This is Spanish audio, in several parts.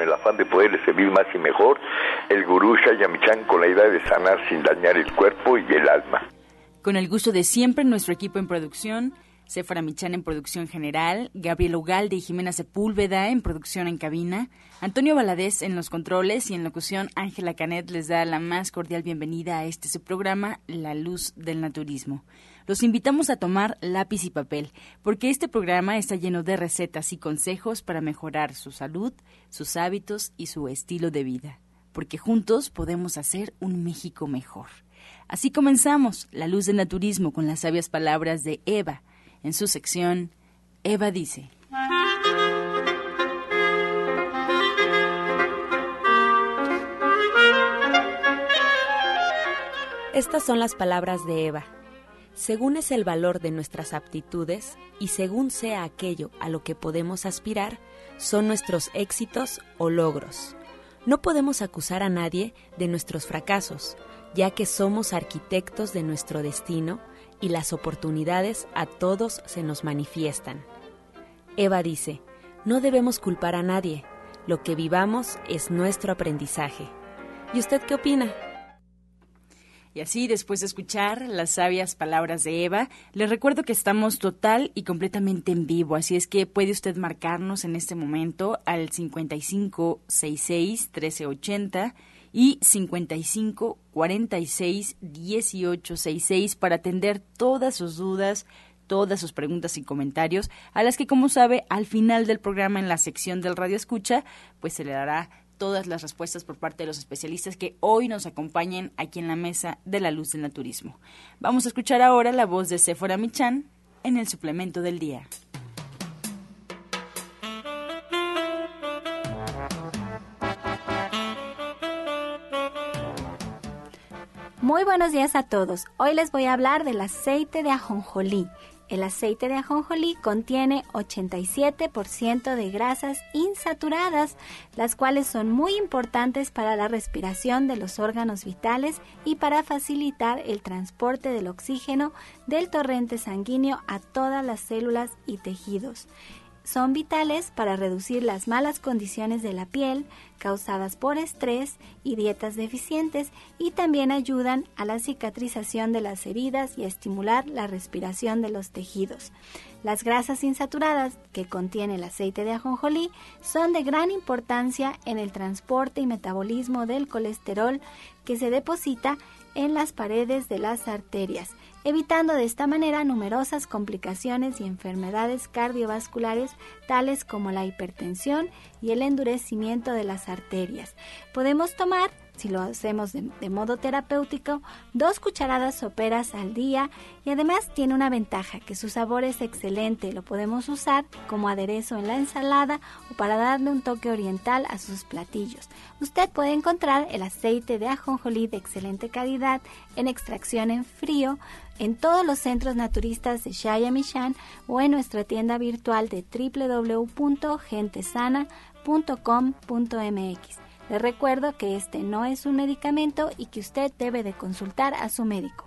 con el afán de poderle servir más y mejor, el gurú Shayamichan con la idea de sanar sin dañar el cuerpo y el alma. Con el gusto de siempre, nuestro equipo en producción, Sephora Michan en producción general, Gabriel Ugalde y Jimena Sepúlveda en producción en cabina, Antonio Valadez en los controles y en locución Ángela Canet les da la más cordial bienvenida a este su programa La Luz del Naturismo. Los invitamos a tomar lápiz y papel, porque este programa está lleno de recetas y consejos para mejorar su salud, sus hábitos y su estilo de vida, porque juntos podemos hacer un México mejor. Así comenzamos La Luz del Naturismo con las sabias palabras de Eva, en su sección, Eva dice. Estas son las palabras de Eva. Según es el valor de nuestras aptitudes y según sea aquello a lo que podemos aspirar, son nuestros éxitos o logros. No podemos acusar a nadie de nuestros fracasos, ya que somos arquitectos de nuestro destino y las oportunidades a todos se nos manifiestan. Eva dice, no debemos culpar a nadie, lo que vivamos es nuestro aprendizaje. ¿Y usted qué opina? Y así, después de escuchar las sabias palabras de Eva, les recuerdo que estamos total y completamente en vivo, así es que puede usted marcarnos en este momento al 5566 1380 y 55 46 18 66 para atender todas sus dudas, todas sus preguntas y comentarios, a las que, como sabe, al final del programa en la sección del Radio Escucha, pues se le dará todas las respuestas por parte de los especialistas que hoy nos acompañen aquí en la mesa de la luz del naturismo. Vamos a escuchar ahora la voz de Sephora Michan en el suplemento del día. Muy buenos días a todos. Hoy les voy a hablar del aceite de ajonjolí. El aceite de ajonjolí contiene 87% de grasas insaturadas, las cuales son muy importantes para la respiración de los órganos vitales y para facilitar el transporte del oxígeno del torrente sanguíneo a todas las células y tejidos son vitales para reducir las malas condiciones de la piel causadas por estrés y dietas deficientes y también ayudan a la cicatrización de las heridas y a estimular la respiración de los tejidos. Las grasas insaturadas que contiene el aceite de ajonjolí son de gran importancia en el transporte y metabolismo del colesterol que se deposita en las paredes de las arterias evitando de esta manera numerosas complicaciones y enfermedades cardiovasculares tales como la hipertensión y el endurecimiento de las arterias. Podemos tomar si lo hacemos de, modo terapéutico, dos cucharadas soperas al día y además tiene una ventaja, que su sabor es excelente, lo podemos usar como aderezo en la ensalada o para darle un toque oriental a sus platillos. Usted puede encontrar el aceite de ajonjolí de excelente calidad en extracción en frío en todos los centros naturistas de Shayamishan o en nuestra tienda virtual de www.gentesana.com.mx. Le recuerdo que este no es un medicamento y que usted debe de consultar a su médico.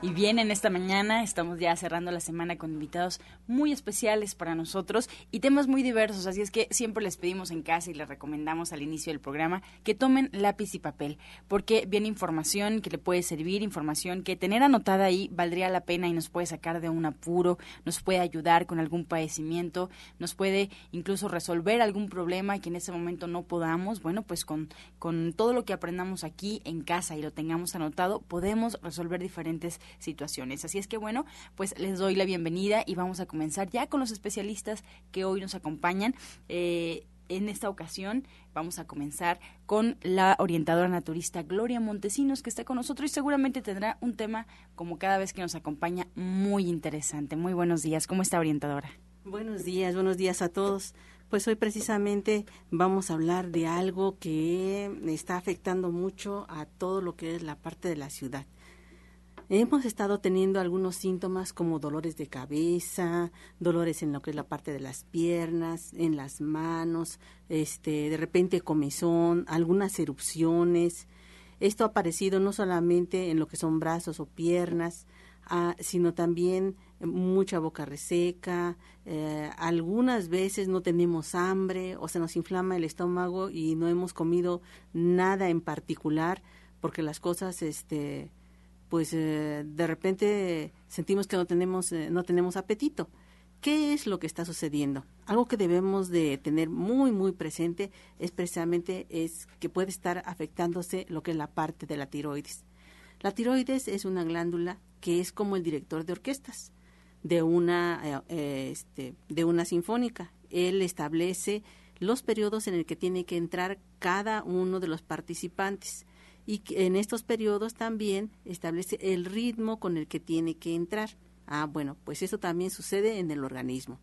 Y bien, en esta mañana estamos ya cerrando la semana con invitados muy especiales para nosotros y temas muy diversos, así es que siempre les pedimos en casa y les recomendamos al inicio del programa que tomen lápiz y papel, porque viene información que le puede servir, información que tener anotada ahí valdría la pena y nos puede sacar de un apuro, nos puede ayudar con algún padecimiento, nos puede incluso resolver algún problema que en ese momento no podamos, bueno, pues con, con todo lo que aprendamos aquí en casa y lo tengamos anotado, podemos resolver diferentes situaciones. Así es que bueno, pues les doy la bienvenida y vamos a comenzar ya con los especialistas que hoy nos acompañan. Eh, en esta ocasión vamos a comenzar con la orientadora naturista Gloria Montesinos, que está con nosotros y seguramente tendrá un tema, como cada vez que nos acompaña, muy interesante. Muy buenos días. ¿Cómo está, orientadora? Buenos días, buenos días a todos. Pues hoy precisamente vamos a hablar de algo que está afectando mucho a todo lo que es la parte de la ciudad. Hemos estado teniendo algunos síntomas como dolores de cabeza, dolores en lo que es la parte de las piernas, en las manos, este, de repente comezón, algunas erupciones. Esto ha aparecido no solamente en lo que son brazos o piernas, ah, sino también mucha boca reseca, eh, algunas veces no tenemos hambre o se nos inflama el estómago y no hemos comido nada en particular porque las cosas este pues eh, de repente sentimos que no tenemos, eh, no tenemos apetito. ¿Qué es lo que está sucediendo? Algo que debemos de tener muy, muy presente es precisamente es que puede estar afectándose lo que es la parte de la tiroides. La tiroides es una glándula que es como el director de orquestas de una, eh, este, de una sinfónica. Él establece los periodos en el que tiene que entrar cada uno de los participantes y en estos periodos también establece el ritmo con el que tiene que entrar. Ah, bueno, pues eso también sucede en el organismo.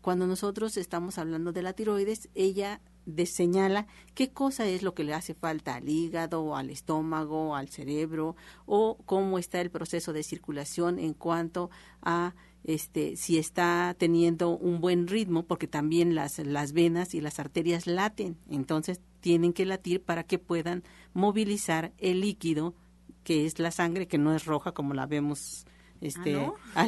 Cuando nosotros estamos hablando de la tiroides, ella señala qué cosa es lo que le hace falta al hígado, al estómago, al cerebro, o cómo está el proceso de circulación en cuanto a este, si está teniendo un buen ritmo, porque también las, las venas y las arterias laten. Entonces, tienen que latir para que puedan movilizar el líquido que es la sangre que no es roja como la vemos este ¿Ah,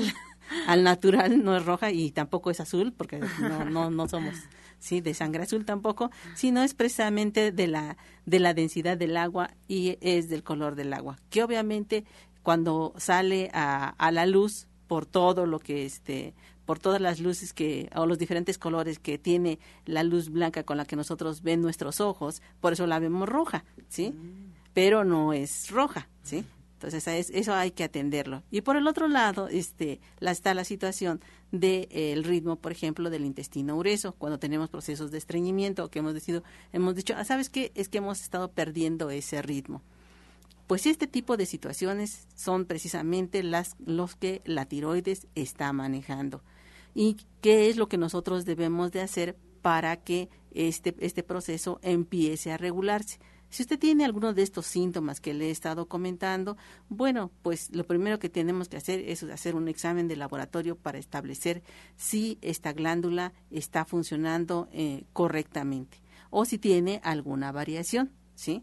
al, natural no es roja y tampoco es azul porque no no, no somos sí de sangre azul tampoco sino es precisamente de la de la densidad del agua y es del color del agua que obviamente cuando sale a, a la luz por todo lo que este por todas las luces que, o los diferentes colores que tiene la luz blanca con la que nosotros ven nuestros ojos, por eso la vemos roja, ¿sí? Mm. Pero no es roja, ¿sí? Entonces eso hay que atenderlo. Y por el otro lado, este, la, está la situación del de, el ritmo, por ejemplo, del intestino grueso, cuando tenemos procesos de estreñimiento, que hemos decidido, hemos dicho, ah, ¿sabes qué? Es que hemos estado perdiendo ese ritmo. Pues este tipo de situaciones son precisamente las los que la tiroides está manejando y qué es lo que nosotros debemos de hacer para que este, este proceso empiece a regularse. Si usted tiene alguno de estos síntomas que le he estado comentando, bueno, pues lo primero que tenemos que hacer es hacer un examen de laboratorio para establecer si esta glándula está funcionando eh, correctamente o si tiene alguna variación, ¿sí?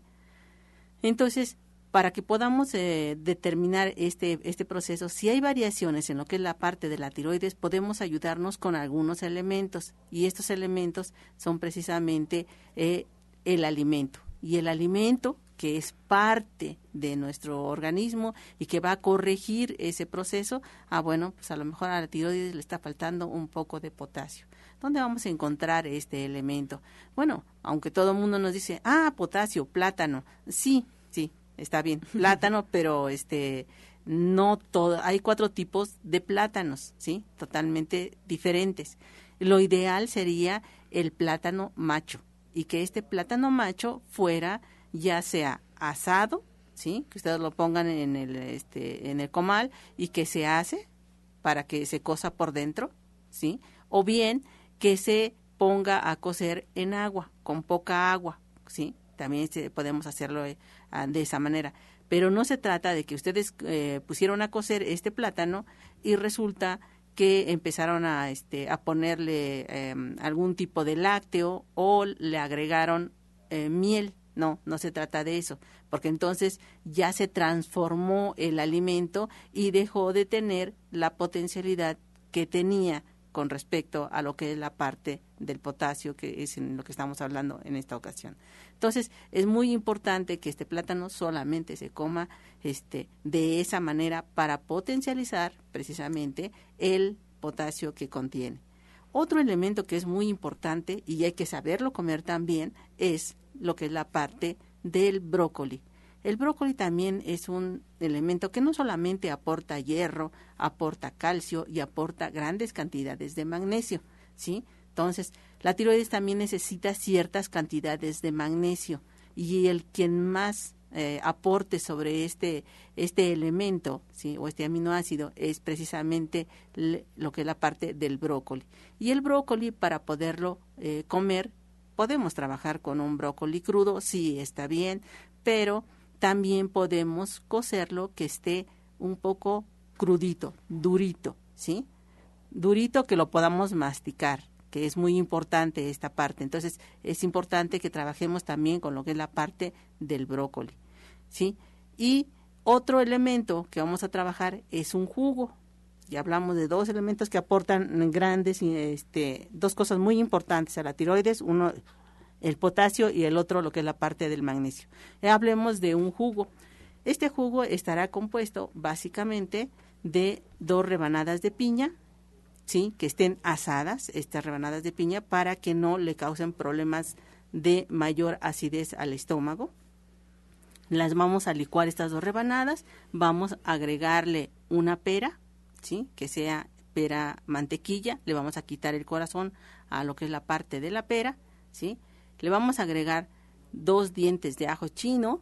Entonces, para que podamos eh, determinar este, este proceso, si hay variaciones en lo que es la parte de la tiroides, podemos ayudarnos con algunos elementos y estos elementos son precisamente eh, el alimento. Y el alimento que es parte de nuestro organismo y que va a corregir ese proceso, ah, bueno, pues a lo mejor a la tiroides le está faltando un poco de potasio. ¿Dónde vamos a encontrar este elemento? Bueno, aunque todo el mundo nos dice, ah, potasio, plátano, sí, sí, está bien, plátano, pero este no todo, hay cuatro tipos de plátanos, ¿sí? Totalmente diferentes. Lo ideal sería el plátano macho y que este plátano macho fuera ya sea asado, ¿sí? Que ustedes lo pongan en el este en el comal y que se hace para que se cosa por dentro, ¿sí? O bien que se ponga a cocer en agua, con poca agua, ¿sí? También podemos hacerlo eh, de esa manera. Pero no se trata de que ustedes eh, pusieron a cocer este plátano y resulta que empezaron a, este, a ponerle em, algún tipo de lácteo o le agregaron eh, miel. No, no se trata de eso, porque entonces ya se transformó el alimento y dejó de tener la potencialidad que tenía con respecto a lo que es la parte del potasio, que es en lo que estamos hablando en esta ocasión. Entonces, es muy importante que este plátano solamente se coma este, de esa manera para potencializar precisamente el potasio que contiene. Otro elemento que es muy importante y hay que saberlo comer también es lo que es la parte del brócoli. El brócoli también es un elemento que no solamente aporta hierro, aporta calcio y aporta grandes cantidades de magnesio, ¿sí? Entonces, la tiroides también necesita ciertas cantidades de magnesio y el quien más eh, aporte sobre este, este elemento ¿sí? o este aminoácido es precisamente lo que es la parte del brócoli. Y el brócoli, para poderlo eh, comer, podemos trabajar con un brócoli crudo, sí está bien, pero también podemos cocerlo que esté un poco crudito, durito, ¿sí? Durito que lo podamos masticar, es muy importante esta parte. Entonces, es importante que trabajemos también con lo que es la parte del brócoli, ¿sí? Y otro elemento que vamos a trabajar es un jugo. Ya hablamos de dos elementos que aportan grandes, este, dos cosas muy importantes a la tiroides, uno el potasio y el otro lo que es la parte del magnesio. Eh, hablemos de un jugo. Este jugo estará compuesto básicamente de dos rebanadas de piña, ¿sí? que estén asadas, estas rebanadas de piña, para que no le causen problemas de mayor acidez al estómago. Las vamos a licuar estas dos rebanadas, vamos a agregarle una pera, ¿sí? que sea pera mantequilla, le vamos a quitar el corazón a lo que es la parte de la pera, ¿sí? Le vamos a agregar dos dientes de ajo chino,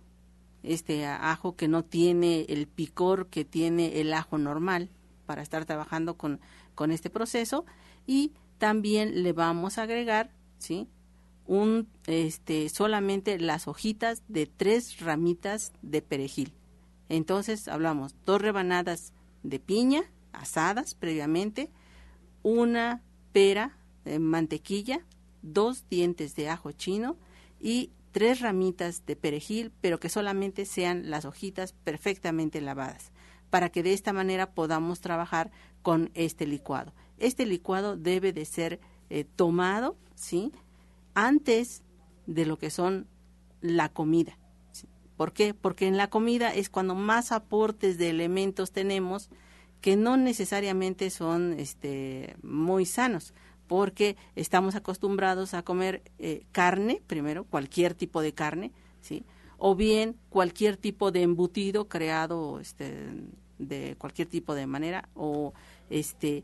este ajo que no tiene el picor que tiene el ajo normal para estar trabajando con con este proceso y también le vamos a agregar, ¿sí? Un, este, solamente las hojitas de tres ramitas de perejil. Entonces hablamos dos rebanadas de piña asadas previamente, una pera de mantequilla, dos dientes de ajo chino y tres ramitas de perejil, pero que solamente sean las hojitas perfectamente lavadas, para que de esta manera podamos trabajar con este licuado. Este licuado debe de ser eh, tomado, ¿sí? Antes de lo que son la comida. ¿Por qué? Porque en la comida es cuando más aportes de elementos tenemos que no necesariamente son este, muy sanos, porque estamos acostumbrados a comer eh, carne, primero, cualquier tipo de carne, ¿sí? O bien cualquier tipo de embutido creado este, de cualquier tipo de manera, o este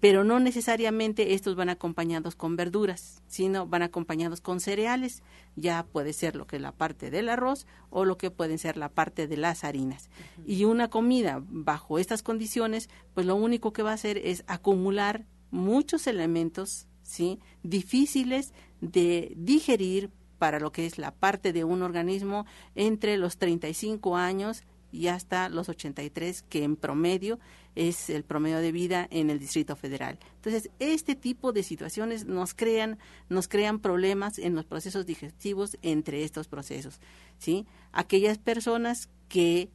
pero no necesariamente estos van acompañados con verduras, sino van acompañados con cereales. Ya puede ser lo que es la parte del arroz o lo que pueden ser la parte de las harinas. Y una comida bajo estas condiciones, pues lo único que va a hacer es acumular muchos elementos, ¿sí? difíciles de digerir para lo que es la parte de un organismo entre los 35 años y hasta los 83, que en promedio es el promedio de vida en el Distrito Federal. Entonces, este tipo de situaciones nos crean, nos crean problemas en los procesos digestivos entre estos procesos. ¿sí? Aquellas personas que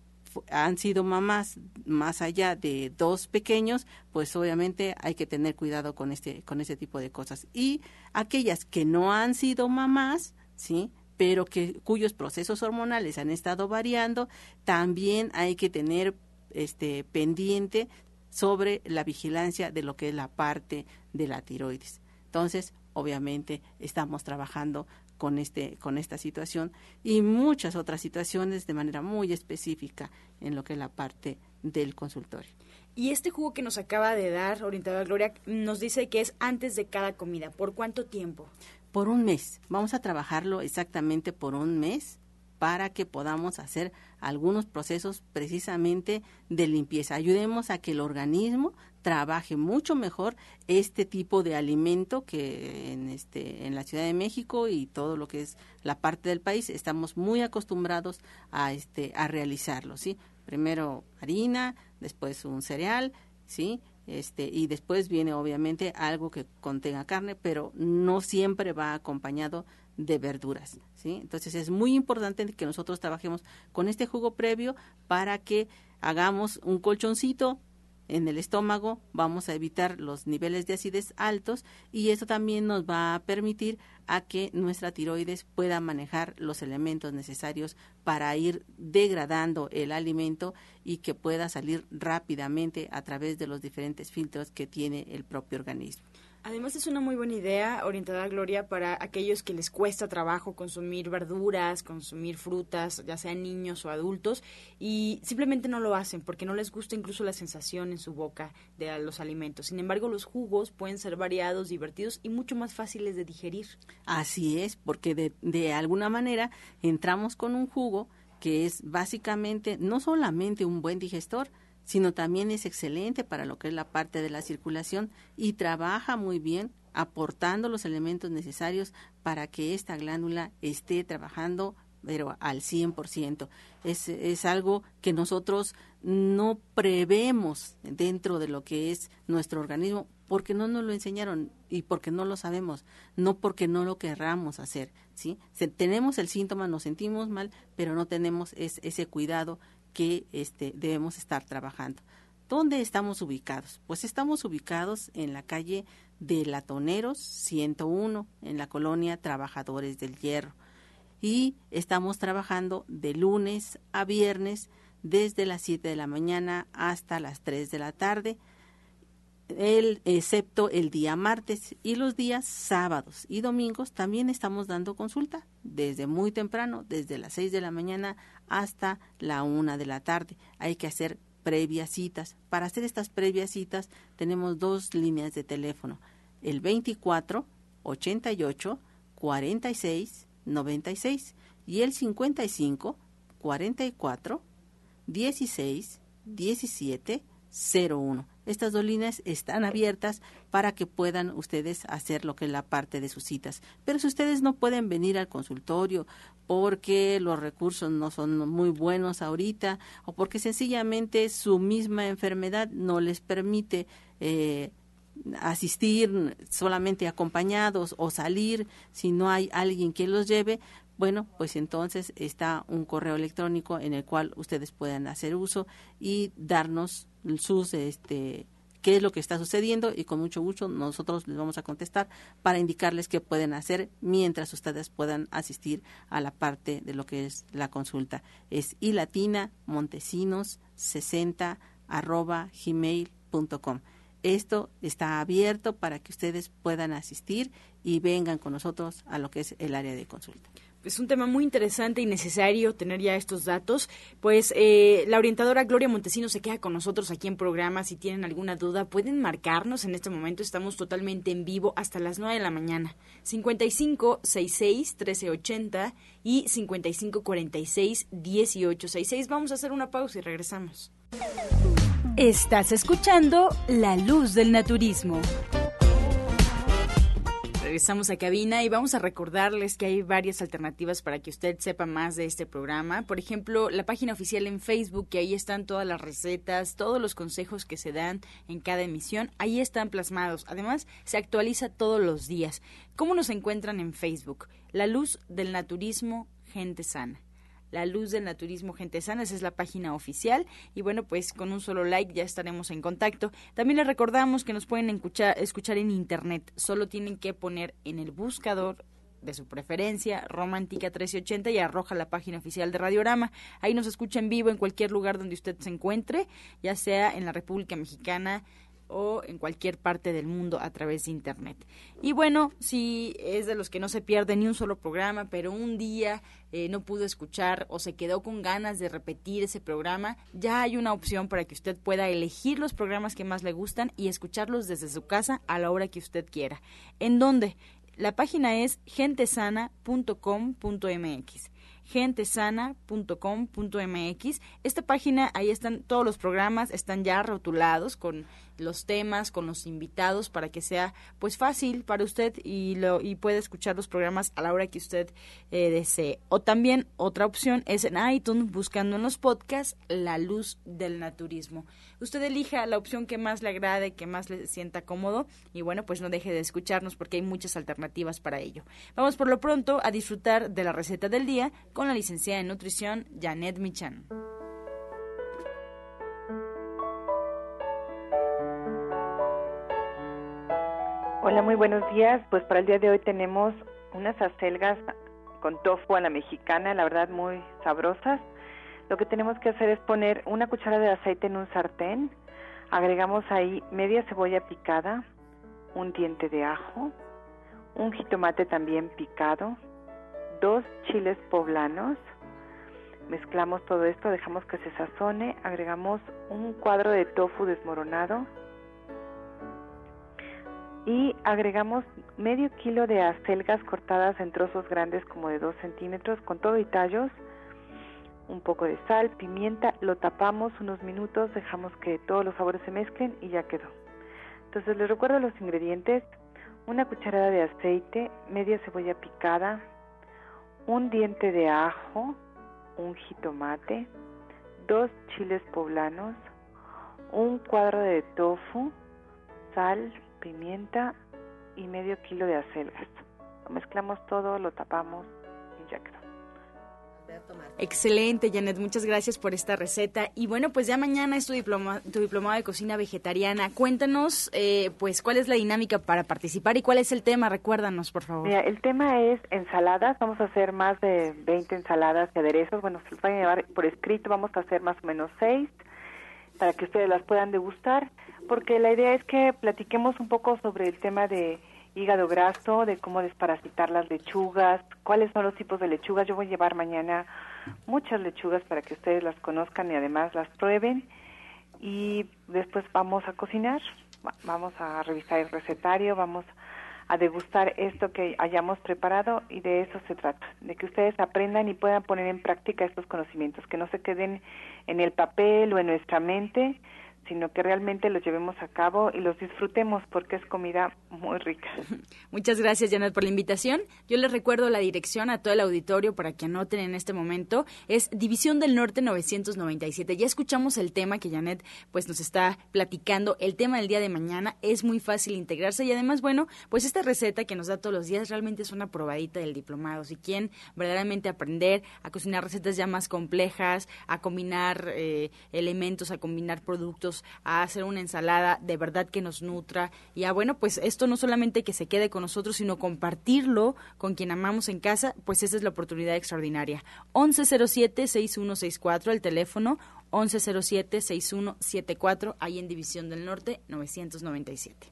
han sido mamás más allá de dos pequeños, pues obviamente hay que tener cuidado con este con ese tipo de cosas. Y aquellas que no han sido mamás, ¿sí? Pero que cuyos procesos hormonales han estado variando, también hay que tener este pendiente sobre la vigilancia de lo que es la parte de la tiroides. Entonces, obviamente estamos trabajando con este con esta situación y muchas otras situaciones de manera muy específica en lo que es la parte del consultorio. Y este jugo que nos acaba de dar, orientadora Gloria, nos dice que es antes de cada comida. ¿Por cuánto tiempo? Por un mes. Vamos a trabajarlo exactamente por un mes para que podamos hacer algunos procesos precisamente de limpieza. Ayudemos a que el organismo trabaje mucho mejor este tipo de alimento que en este en la Ciudad de México y todo lo que es la parte del país estamos muy acostumbrados a este a realizarlo, ¿sí? Primero harina, después un cereal, ¿sí? Este y después viene obviamente algo que contenga carne, pero no siempre va acompañado de verduras, ¿sí? Entonces es muy importante que nosotros trabajemos con este jugo previo para que hagamos un colchoncito en el estómago, vamos a evitar los niveles de acidez altos y eso también nos va a permitir a que nuestra tiroides pueda manejar los elementos necesarios para ir degradando el alimento y que pueda salir rápidamente a través de los diferentes filtros que tiene el propio organismo. Además es una muy buena idea, orientada Gloria, para aquellos que les cuesta trabajo consumir verduras, consumir frutas, ya sean niños o adultos, y simplemente no lo hacen porque no les gusta incluso la sensación en su boca de los alimentos. Sin embargo, los jugos pueden ser variados, divertidos y mucho más fáciles de digerir. Así es, porque de, de alguna manera entramos con un jugo que es básicamente no solamente un buen digestor, sino también es excelente para lo que es la parte de la circulación y trabaja muy bien aportando los elementos necesarios para que esta glándula esté trabajando pero al 100%. Es, es algo que nosotros no prevemos dentro de lo que es nuestro organismo porque no nos lo enseñaron y porque no lo sabemos, no porque no lo querramos hacer, ¿sí? tenemos el síntoma, nos sentimos mal, pero no tenemos ese cuidado que este, debemos estar trabajando. ¿Dónde estamos ubicados? Pues estamos ubicados en la calle de Latoneros 101, en la colonia Trabajadores del Hierro. Y estamos trabajando de lunes a viernes desde las 7 de la mañana hasta las 3 de la tarde, el, excepto el día martes y los días sábados y domingos también estamos dando consulta desde muy temprano, desde las 6 de la mañana hasta la 1 de la tarde. Hay que hacer previas citas. Para hacer estas previas citas tenemos dos líneas de teléfono, el 24 88 46 96 y el 55 44 16 17 01. Estas dos líneas están abiertas para que puedan ustedes hacer lo que es la parte de sus citas. Pero si ustedes no pueden venir al consultorio porque los recursos no son muy buenos ahorita o porque sencillamente su misma enfermedad no les permite eh, asistir solamente acompañados o salir si no hay alguien que los lleve, bueno, pues entonces está un correo electrónico en el cual ustedes puedan hacer uso y darnos sus este qué es lo que está sucediendo y con mucho gusto nosotros les vamos a contestar para indicarles qué pueden hacer mientras ustedes puedan asistir a la parte de lo que es la consulta. Es ilatina montesinos 60 arroba gmail.com. Esto está abierto para que ustedes puedan asistir y vengan con nosotros a lo que es el área de consulta es un tema muy interesante y necesario tener ya estos datos. Pues eh, la orientadora Gloria Montesino se queda con nosotros aquí en programa. Si tienen alguna duda, pueden marcarnos en este momento. Estamos totalmente en vivo hasta las 9 de la mañana. 55 66 1380 y 55 46 1866. Vamos a hacer una pausa y regresamos. Estás escuchando La Luz del Naturismo regresamos a cabina y vamos a recordarles que hay varias alternativas para que usted sepa más de este programa. Por ejemplo, la página oficial en Facebook, que ahí están todas las recetas, todos los consejos que se dan en cada emisión, ahí están plasmados. Además, se actualiza todos los días. ¿Cómo nos encuentran en Facebook? La luz del naturismo, gente sana. La Luz del Naturismo Gente Sana, esa es la página oficial. Y bueno, pues con un solo like ya estaremos en contacto. También les recordamos que nos pueden escuchar, en internet. Solo tienen que poner en el buscador de su preferencia, Romántica 1380 y arroja la página oficial de Radiorama. Ahí nos escucha en vivo en cualquier lugar donde usted se encuentre, ya sea en la República Mexicana, o en cualquier parte del mundo a través de Internet. Y bueno, si es de los que no se pierde ni un solo programa, pero un día eh, no pudo escuchar o se quedó con ganas de repetir ese programa, ya hay una opción para que usted pueda elegir los programas que más le gustan y escucharlos desde su casa a la hora que usted quiera. ¿En dónde? La página es gentesana.com.mx gentesana.com.mx. Esta página, ahí están todos los programas, están ya rotulados con los temas, con los invitados para que sea pues fácil para usted y lo y puede escuchar los programas a la hora que usted eh, desee. O también otra opción es en iTunes buscando en los podcasts La Luz del Naturismo. Usted elija la opción que más le agrade, que más le sienta cómodo y bueno, pues no deje de escucharnos porque hay muchas alternativas para ello. Vamos por lo pronto a disfrutar de la receta del día con la licenciada en nutrición Janet Michan. Hola, muy buenos días. Pues para el día de hoy tenemos unas acelgas con tofu a la mexicana, la verdad muy sabrosas. Lo que tenemos que hacer es poner una cuchara de aceite en un sartén, agregamos ahí media cebolla picada, un diente de ajo, un jitomate también picado, dos chiles poblanos. Mezclamos todo esto, dejamos que se sazone, agregamos un cuadro de tofu desmoronado y agregamos medio kilo de acelgas cortadas en trozos grandes como de 2 centímetros con todo y tallos, un poco de sal, pimienta, lo tapamos unos minutos, dejamos que todos los sabores se mezclen y ya quedó. Entonces les recuerdo los ingredientes, una cucharada de aceite, media cebolla picada, un diente de ajo, un jitomate, dos chiles poblanos, un cuadro de tofu, sal, pimienta y medio kilo de acelgas. Lo mezclamos todo, lo tapamos y ya quedó. Excelente, Janet. Muchas gracias por esta receta. Y bueno, pues ya mañana es tu, diploma, tu diplomado de cocina vegetariana. Cuéntanos, eh, pues, cuál es la dinámica para participar y cuál es el tema. Recuérdanos, por favor. Mira, el tema es ensaladas. Vamos a hacer más de 20 ensaladas y aderezos. Bueno, se los van a llevar por escrito. Vamos a hacer más o menos 6 para que ustedes las puedan degustar porque la idea es que platiquemos un poco sobre el tema de hígado graso, de cómo desparasitar las lechugas, cuáles son los tipos de lechugas. Yo voy a llevar mañana muchas lechugas para que ustedes las conozcan y además las prueben. Y después vamos a cocinar, vamos a revisar el recetario, vamos a degustar esto que hayamos preparado y de eso se trata, de que ustedes aprendan y puedan poner en práctica estos conocimientos, que no se queden en el papel o en nuestra mente, sino que realmente los llevemos a cabo y los disfrutemos porque es comida muy rica. Muchas gracias, Janet, por la invitación. Yo les recuerdo la dirección a todo el auditorio para que anoten en este momento. Es División del Norte 997. Ya escuchamos el tema que Janet pues nos está platicando. El tema del día de mañana es muy fácil integrarse y además, bueno, pues esta receta que nos da todos los días realmente es una probadita del diplomado. Si quieren verdaderamente aprender a cocinar recetas ya más complejas, a combinar eh, elementos, a combinar productos, a hacer una ensalada de verdad que nos nutra y a bueno, pues esto no solamente que se quede con nosotros, sino compartirlo con quien amamos en casa, pues esa es la oportunidad extraordinaria. 1107-6164, el teléfono 1107-6174, ahí en División del Norte 997.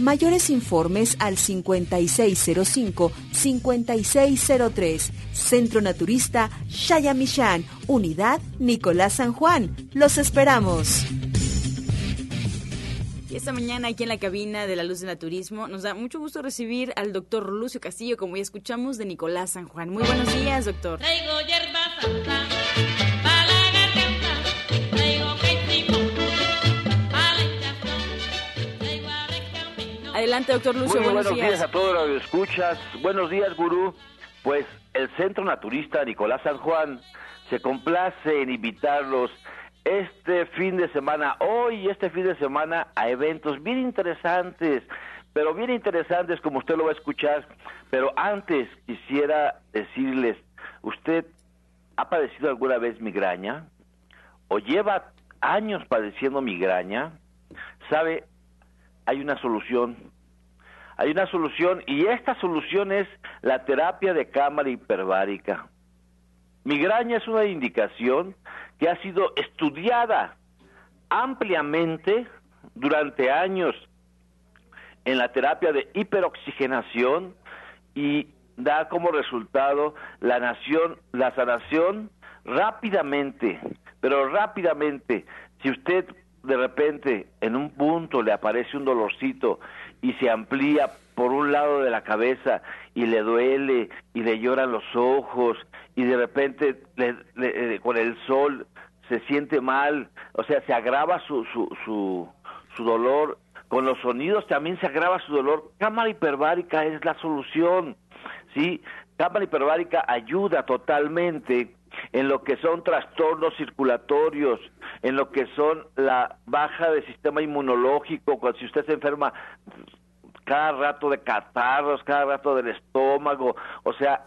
Mayores informes al 5605-5603. Centro Naturista Shayamishan, Unidad Nicolás San Juan. Los esperamos. Y esta mañana aquí en la cabina de la Luz del Naturismo nos da mucho gusto recibir al doctor Lucio Castillo, como ya escuchamos, de Nicolás San Juan. Muy buenos días, doctor. Adelante, doctor Lucio. buenos, días. a todos los que escuchas. Buenos días, gurú. Pues el Centro Naturista Nicolás San Juan se complace en invitarlos este fin de semana, hoy y este fin de semana, a eventos bien interesantes, pero bien interesantes como usted lo va a escuchar. Pero antes quisiera decirles, ¿usted ha padecido alguna vez migraña? ¿O lleva años padeciendo migraña? ¿Sabe? hay una solución. Hay una solución y esta solución es la terapia de cámara hiperbárica. Migraña es una indicación que ha sido estudiada ampliamente durante años en la terapia de hiperoxigenación y da como resultado la nación, la sanación rápidamente, pero rápidamente. Si usted de repente en un punto le aparece un dolorcito y se amplía por un lado de la cabeza y le duele y le lloran los ojos y de repente eh, con el sol se siente mal, o sea, se agrava su, su, su, su dolor, con los sonidos también se agrava su dolor. Cámara hiperbárica es la solución, ¿sí? Cámara hiperbárica ayuda totalmente en lo que son trastornos circulatorios, en lo que son la baja del sistema inmunológico, cuando si usted se enferma cada rato de catarros, cada rato del estómago, o sea,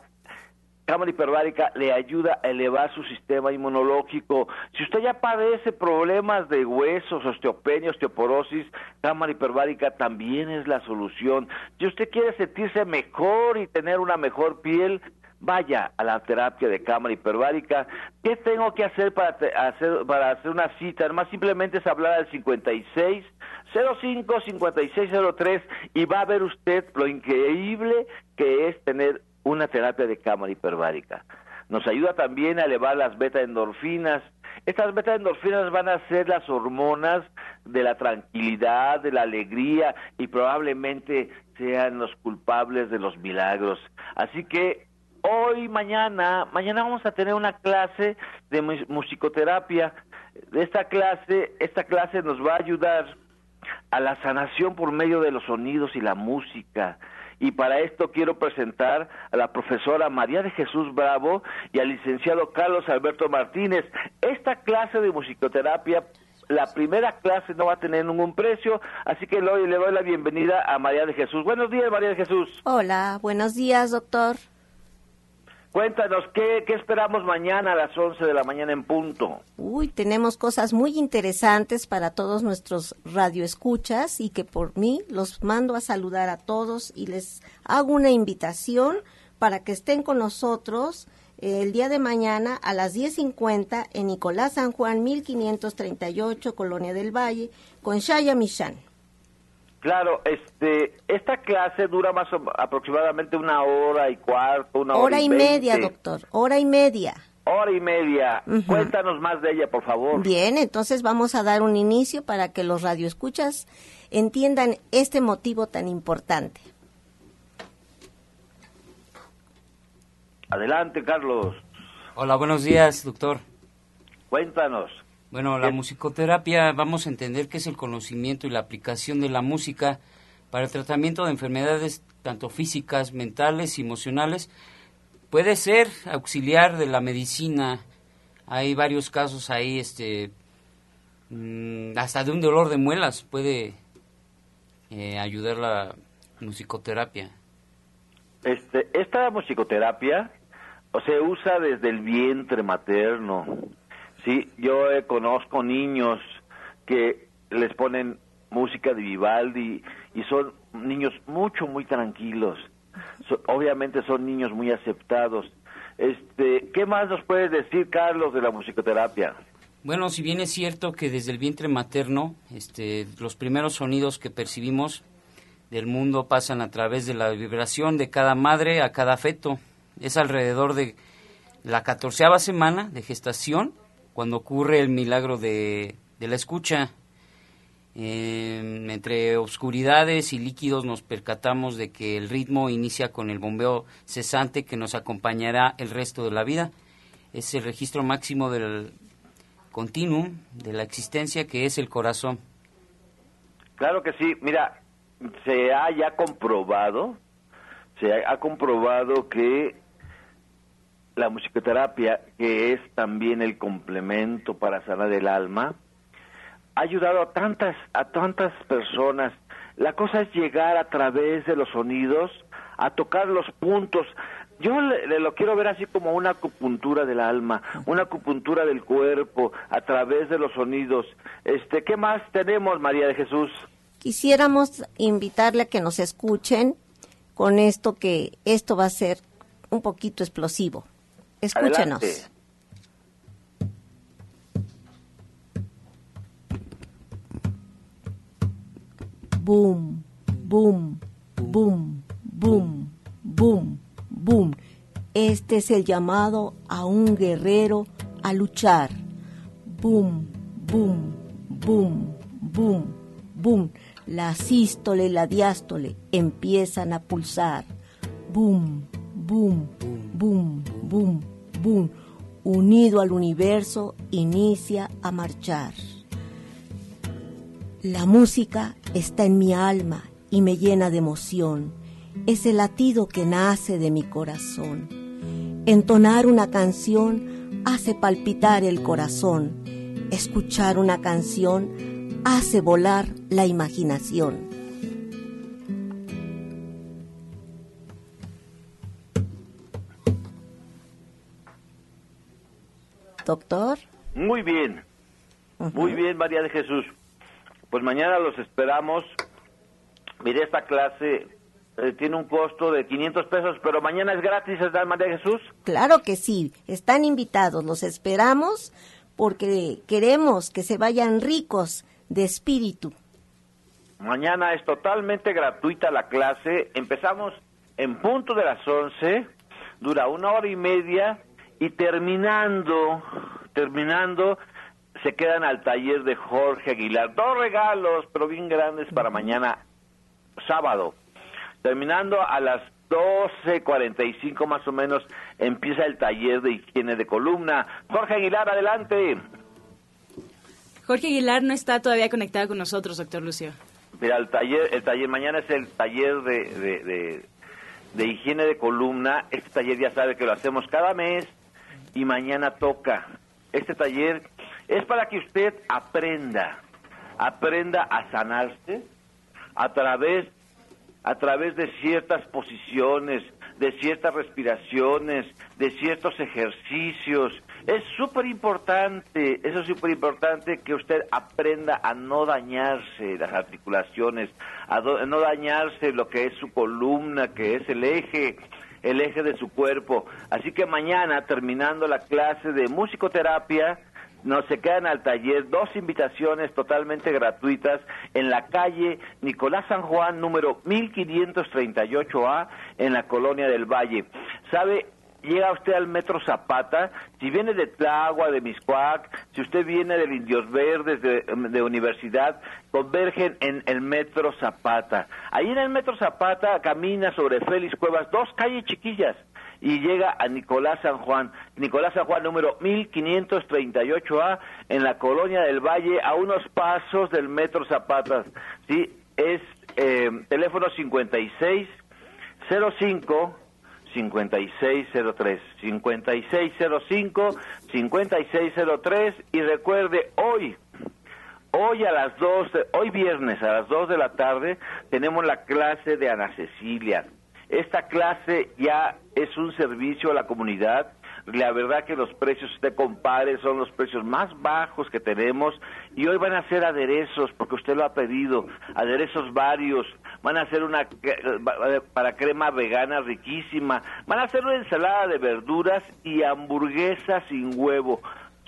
cámara hiperbárica le ayuda a elevar su sistema inmunológico. Si usted ya padece problemas de huesos, osteopenia, osteoporosis, cámara hiperbárica también es la solución. Si usted quiere sentirse mejor y tener una mejor piel, vaya a la terapia de cámara hiperbárica. ¿Qué tengo que hacer para hacer para hacer una cita? Además simplemente es hablar al 56 05 5603 y va a ver usted lo increíble que es tener una terapia de cámara hiperbárica. Nos ayuda también a elevar las beta endorfinas. Estas beta endorfinas van a ser las hormonas de la tranquilidad, de la alegría y probablemente sean los culpables de los milagros. Así que hoy, mañana, mañana vamos a tener una clase de musicoterapia. Esta clase, esta clase nos va a ayudar a la sanación por medio de los sonidos y la música. Y para esto quiero presentar a la profesora María de Jesús Bravo y al licenciado Carlos Alberto Martínez. Esta clase de musicoterapia la primera clase no va a tener ningún precio, así que le doy la bienvenida a María de Jesús. Buenos días, María de Jesús. Hola, buenos días, doctor. Cuéntanos, ¿qué, esperamos mañana a las 11 de la mañana en punto? Uy, tenemos cosas muy interesantes para todos nuestros radioescuchas y que por mí los mando a saludar a todos y les hago una invitación para que estén con nosotros el día de mañana a las 10.50 en Nicolás San Juan 1538, Colonia del Valle, con Shaya Michan. Claro, este, esta clase dura más aproximadamente una hora y cuarto, una hora, hora y, media, doctor, hora y media. Hora y media. Cuéntanos más de ella, por favor. Bien, entonces vamos a dar un inicio para que los radioescuchas entiendan este motivo tan importante. Adelante, Carlos. Hola, buenos días, doctor. Cuéntanos. Bueno, la musicoterapia vamos a entender que es el conocimiento y la aplicación de la música para el tratamiento de enfermedades tanto físicas, mentales y emocionales. Puede ser auxiliar de la medicina. Hay varios casos ahí, este, mm, hasta de un dolor de muelas puede eh, ayudar la musicoterapia. Este, esta musicoterapia o se usa desde el vientre materno Sí, yo eh, conozco niños que les ponen música de Vivaldi y son niños mucho, muy tranquilos. obviamente son niños muy aceptados. Este, ¿Qué más nos puedes decir, Carlos, de la musicoterapia? Bueno, si bien es cierto que desde el vientre materno, este, los primeros sonidos que percibimos del mundo pasan a través de la vibración de cada madre a cada feto. Es alrededor de la catorceava semana de gestación cuando ocurre el milagro de, la escucha. entre oscuridades y líquidos nos percatamos de que el ritmo inicia con el bombeo cesante que nos acompañará el resto de la vida. Es el registro máximo del continuum de la existencia que es el corazón. Claro que sí. Mira, se ha ya comprobado, se ha comprobado que la musicoterapia, que es también el complemento para sanar el alma, ha ayudado a tantas, a tantas personas. La cosa es llegar a través de los sonidos, a tocar los puntos. Yo le, lo quiero ver así como una acupuntura del alma, una acupuntura del cuerpo, a través de los sonidos. Este, ¿qué más tenemos, María de Jesús? Quisiéramos invitarle a que nos escuchen con esto que esto va a ser un poquito explosivo. Escúchenos. Boom, boom, boom, boom, boom, boom. Este es el llamado a un guerrero a luchar. Boom, boom, boom, boom, boom. La sístole y la diástole empiezan a pulsar. Boom, boom, boom, boom, Unido al universo, inicia a marchar. La música está en mi alma y me llena de emoción. Es el latido que nace de mi corazón. Entonar una canción hace palpitar el corazón. Escuchar una canción hace volar la imaginación. Doctor. Muy bien. Muy bien, María de Jesús. Pues mañana los esperamos. Mire, esta clase eh, tiene un costo de 500 pesos, pero mañana es gratis, ¿verdad, María Jesús? Claro que sí, están invitados, los esperamos porque queremos que se vayan ricos de espíritu. Mañana es totalmente gratuita la clase, empezamos en punto de las 11, dura una hora y media y terminando, terminando, se quedan al taller de Jorge Aguilar. Dos regalos, pero bien grandes para mañana sábado. Terminando a las 12.45 más o menos empieza el taller de higiene de columna. Jorge Aguilar, adelante. Jorge Aguilar no está todavía conectado con nosotros, doctor Lucio. Mira, el taller, el taller mañana es el taller de, de higiene de columna. Este taller ya sabe que lo hacemos cada mes y mañana toca. Este taller es para que usted aprenda, aprenda a sanarse a través a través de ciertas posiciones, de ciertas respiraciones, de ciertos ejercicios. Es súper importante, eso es súper importante que usted aprenda a no dañarse las articulaciones, a no dañarse lo que es su columna, que es el eje, el eje de su cuerpo. Así que mañana, terminando la clase de musicoterapia, nos se quedan al taller dos invitaciones totalmente gratuitas en la calle Nicolás San Juan número 1538A en la colonia del Valle. ¿Sabe? Llega usted al Metro Zapata, si viene de Tlagua, de Miscuac, si usted viene del Indios Verdes, de, Universidad, convergen en el Metro Zapata. Ahí en el Metro Zapata camina sobre Félix Cuevas dos calles chiquillas y llega a Nicolás San Juan. Nicolás San Juan número 1538A en la colonia del Valle a unos pasos del Metro Zapatas. Sí, es eh, teléfono 56 05 5603 5605 5603 y recuerde hoy Hoy a las 2, hoy viernes a las 2 de la tarde tenemos la clase de Ana Cecilia. Esta clase ya es un servicio a la comunidad. La verdad que los precios, usted compare, son los precios más bajos que tenemos y hoy van a ser aderezos, porque usted lo ha pedido, aderezos varios, van a hacer una para crema vegana riquísima, van a hacer una ensalada de verduras y hamburguesa sin huevo,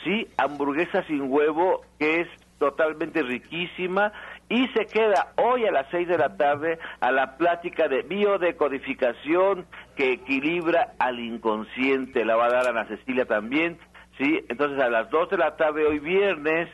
sí, hamburguesa sin huevo que es totalmente riquísima y se queda hoy a las seis de la tarde a la plática de biodecodificación que equilibra al inconsciente. La va a dar Ana Cecilia también, ¿sí? Entonces a las dos de la tarde hoy viernes,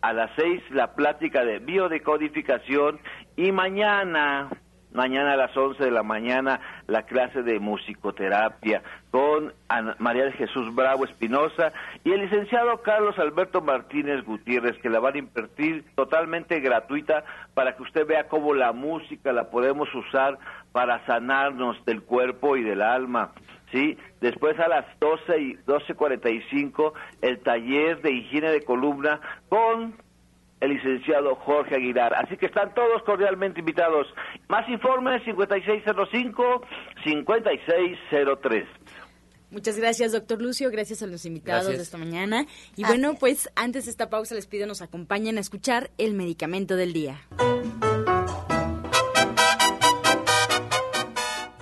a las seis la plática de biodecodificación y mañana Mañana a las 11 de la mañana la clase de musicoterapia con María de Jesús Bravo Espinosa y el licenciado Carlos Alberto Martínez Gutiérrez que la van a invertir totalmente gratuita para que usted vea cómo la música la podemos usar para sanarnos del cuerpo y del alma. ¿sí? Después a las 12 y 12.45 el taller de higiene de columna con el licenciado Jorge Aguilar. Así que están todos cordialmente invitados. Más informes 5605-5603. Muchas gracias, doctor Lucio. Gracias a los invitados de esta mañana. Y bueno, pues antes de esta pausa les pido nos acompañen a escuchar el medicamento del día.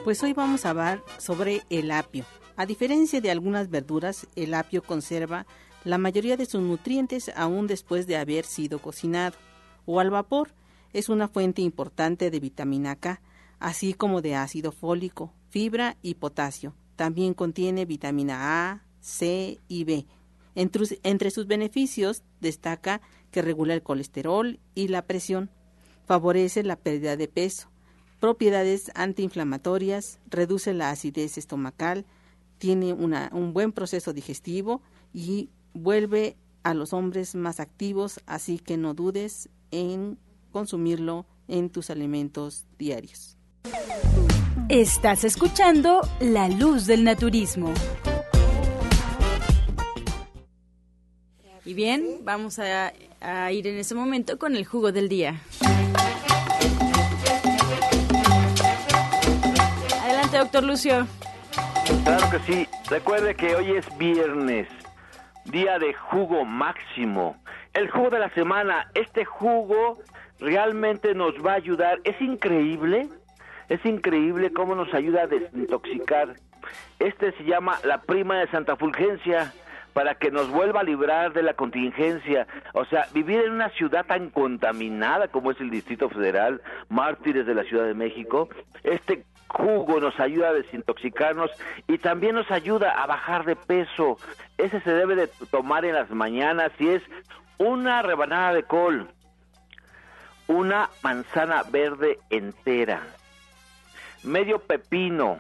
Pues hoy vamos a hablar sobre el apio. A diferencia de algunas verduras, el apio conserva la mayoría de sus nutrientes aún después de haber sido cocinado o al vapor. Es una fuente importante de vitamina K, así como de ácido fólico, fibra y potasio. También contiene vitamina A, C y B. Entre, sus beneficios destaca que regula el colesterol y la presión, favorece la pérdida de peso, propiedades antiinflamatorias, reduce la acidez estomacal, tiene un buen proceso digestivo y vuelve a los hombres más activos, así que no dudes en consumirlo en tus alimentos diarios. Estás escuchando La Luz del Naturismo. Y bien, vamos a, ir en ese momento con el jugo del día. Adelante, doctor Lucio. Claro que sí. Recuerde que hoy es viernes, día de jugo máximo. El jugo de la semana, este jugo realmente nos va a ayudar. Es increíble, es increíble cómo nos ayuda a desintoxicar. Este se llama la prima de Santa Fulgencia para que nos vuelva a librar de la contingencia. O sea, vivir en una ciudad tan contaminada como es el Distrito Federal, mártires de la Ciudad de México, este jugo nos ayuda a desintoxicarnos y también nos ayuda a bajar de peso. Ese se debe de tomar en las mañanas y es una rebanada de col, una manzana verde entera, medio pepino,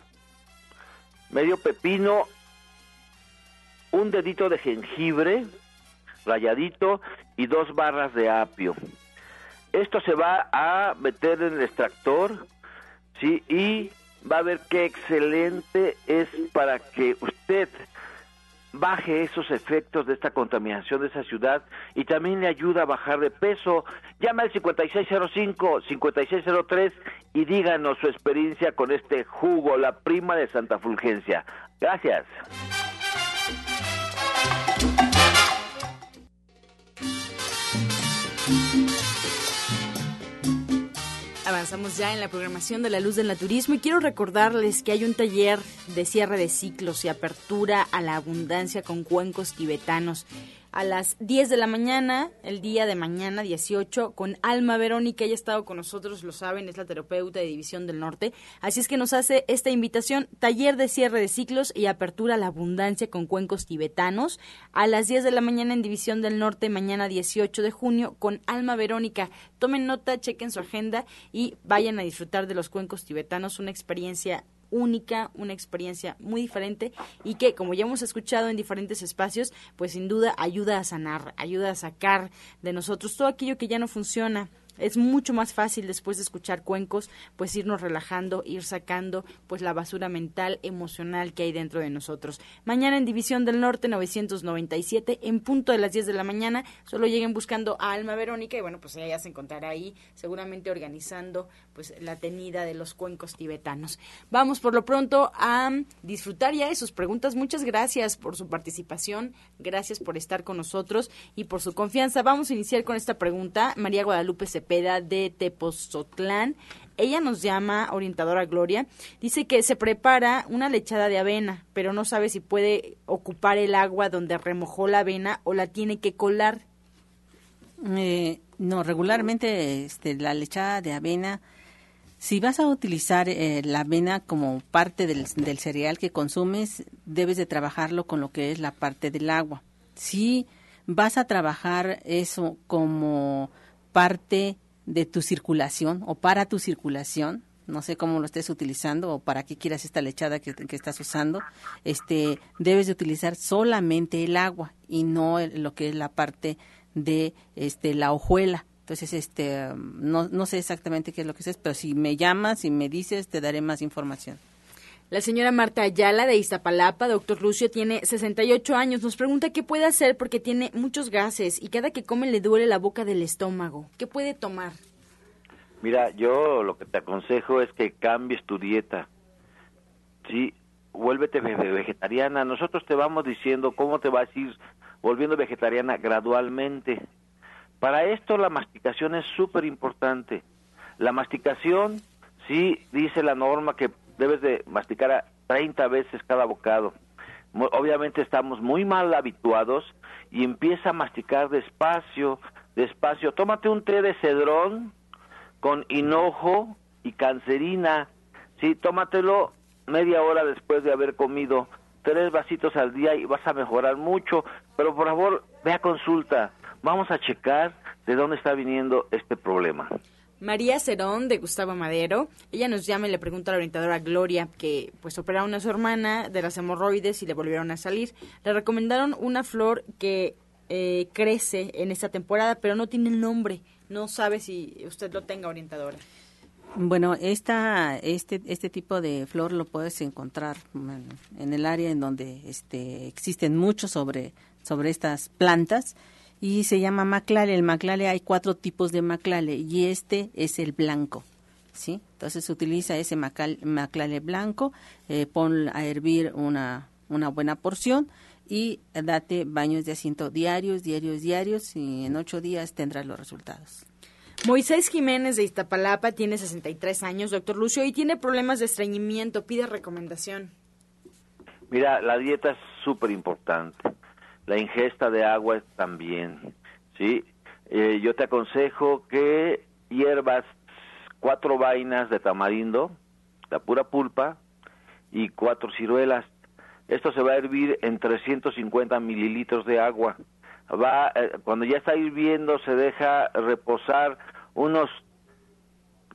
medio pepino un dedito de jengibre rayadito y dos barras de apio. Esto se va a meter en el extractor, ¿sí? Y va a ver qué excelente es para que usted baje esos efectos de esta contaminación de esa ciudad y también le ayuda a bajar de peso. Llama al 5605-5603 y díganos su experiencia con este jugo, la prima de Santa Fulgencia. Gracias. Avanzamos ya en la programación de la luz del naturismo y quiero recordarles que hay un taller de cierre de ciclos y apertura a la abundancia con cuencos tibetanos a las 10 de la mañana, el día de mañana 18, con Alma Verónica. Ella ha estado con nosotros, lo saben, es la terapeuta de División del Norte. Así es que nos hace esta invitación, taller de cierre de ciclos y apertura a la abundancia con cuencos tibetanos, a las 10 de la mañana en División del Norte, mañana 18 de junio, con Alma Verónica. Tomen nota, chequen su agenda y vayan a disfrutar de los cuencos tibetanos, una experiencia única, una experiencia muy diferente y que, como ya hemos escuchado en diferentes espacios, pues sin duda ayuda a sanar, ayuda a sacar de nosotros todo aquello que ya no funciona, es mucho más fácil después de escuchar cuencos, pues irnos relajando, ir sacando pues la basura mental, emocional que hay dentro de nosotros. Mañana en División del Norte 997 en punto de las 10 de la mañana, solo lleguen buscando a Alma Verónica y bueno, pues ella se encontrará ahí seguramente organizando pues la tenida de los cuencos tibetanos. Vamos por lo pronto a disfrutar ya de sus preguntas. Muchas gracias por su participación, gracias por estar con nosotros y por su confianza. Vamos a iniciar con esta pregunta. María Guadalupe se De Tepozotlán. Ella nos llama, orientadora Gloria, dice que se prepara una lechada de avena, pero no sabe si puede ocupar el agua donde remojó la avena o la tiene que colar. Eh, no, regularmente este, la lechada de avena, si vas a utilizar eh, la avena como parte del, cereal que consumes, debes de trabajarlo con lo que es la parte del agua. Si vas a trabajar eso como parte de tu circulación o para tu circulación, no sé cómo lo estés utilizando o para qué quieras esta lechada que, estás usando, este, debes de utilizar solamente el agua y no lo que es la parte de este, la hojuela. Entonces, este, no, no sé exactamente qué es lo que es, pero si me llamas y me dices, te daré más información. La señora Marta Ayala de Iztapalapa, doctor Lucio, tiene 68 años. Nos pregunta qué puede hacer porque tiene muchos gases y cada que come le duele la boca del estómago. ¿Qué puede tomar? Mira, yo lo que te aconsejo es que cambies tu dieta. Sí, vuélvete vegetariana. Nosotros te vamos diciendo cómo te vas a ir volviendo vegetariana gradualmente. Para esto la masticación es súper importante. La masticación, sí, dice la norma que debes de masticar a 30 veces cada bocado. Obviamente estamos muy mal habituados y empieza a masticar despacio, despacio. Tómate un té de cedrón, con hinojo y cancerina. Sí, tómatelo media hora después de haber comido tres vasitos al día y vas a mejorar mucho. Pero por favor, ve a consulta. Vamos a checar de dónde está viniendo este problema. María Cerón de Gustavo Madero, ella nos llama y le pregunta a la orientadora Gloria que pues operaron a su hermana de las hemorroides y le volvieron a salir. Le recomendaron una flor que eh, crece en esta temporada, pero no tiene nombre. No sabe si usted lo tenga, orientadora. Bueno, esta, este, este tipo de flor lo puedes encontrar en el área en donde este, existen muchos sobre, sobre estas plantas y se llama maclale. El maclale hay cuatro tipos de maclale y este es el blanco. ¿sí? Entonces se utiliza ese maclale blanco, eh, pon a hervir una, una buena porción y date baños de asiento diarios, diarios, diarios y en ocho días tendrás los resultados. Moisés Jiménez de Iztapalapa tiene 63 años, doctor Lucio, y tiene problemas de estreñimiento. Pide recomendación. Mira, la dieta es súper importante. La ingesta de agua también. ¿sí? Eh, yo te aconsejo que hierbas cuatro vainas de tamarindo, la pura pulpa, y cuatro ciruelas. Esto se va a hervir en 350 mililitros de agua. Va, eh, cuando ya está hirviendo, se deja reposar unos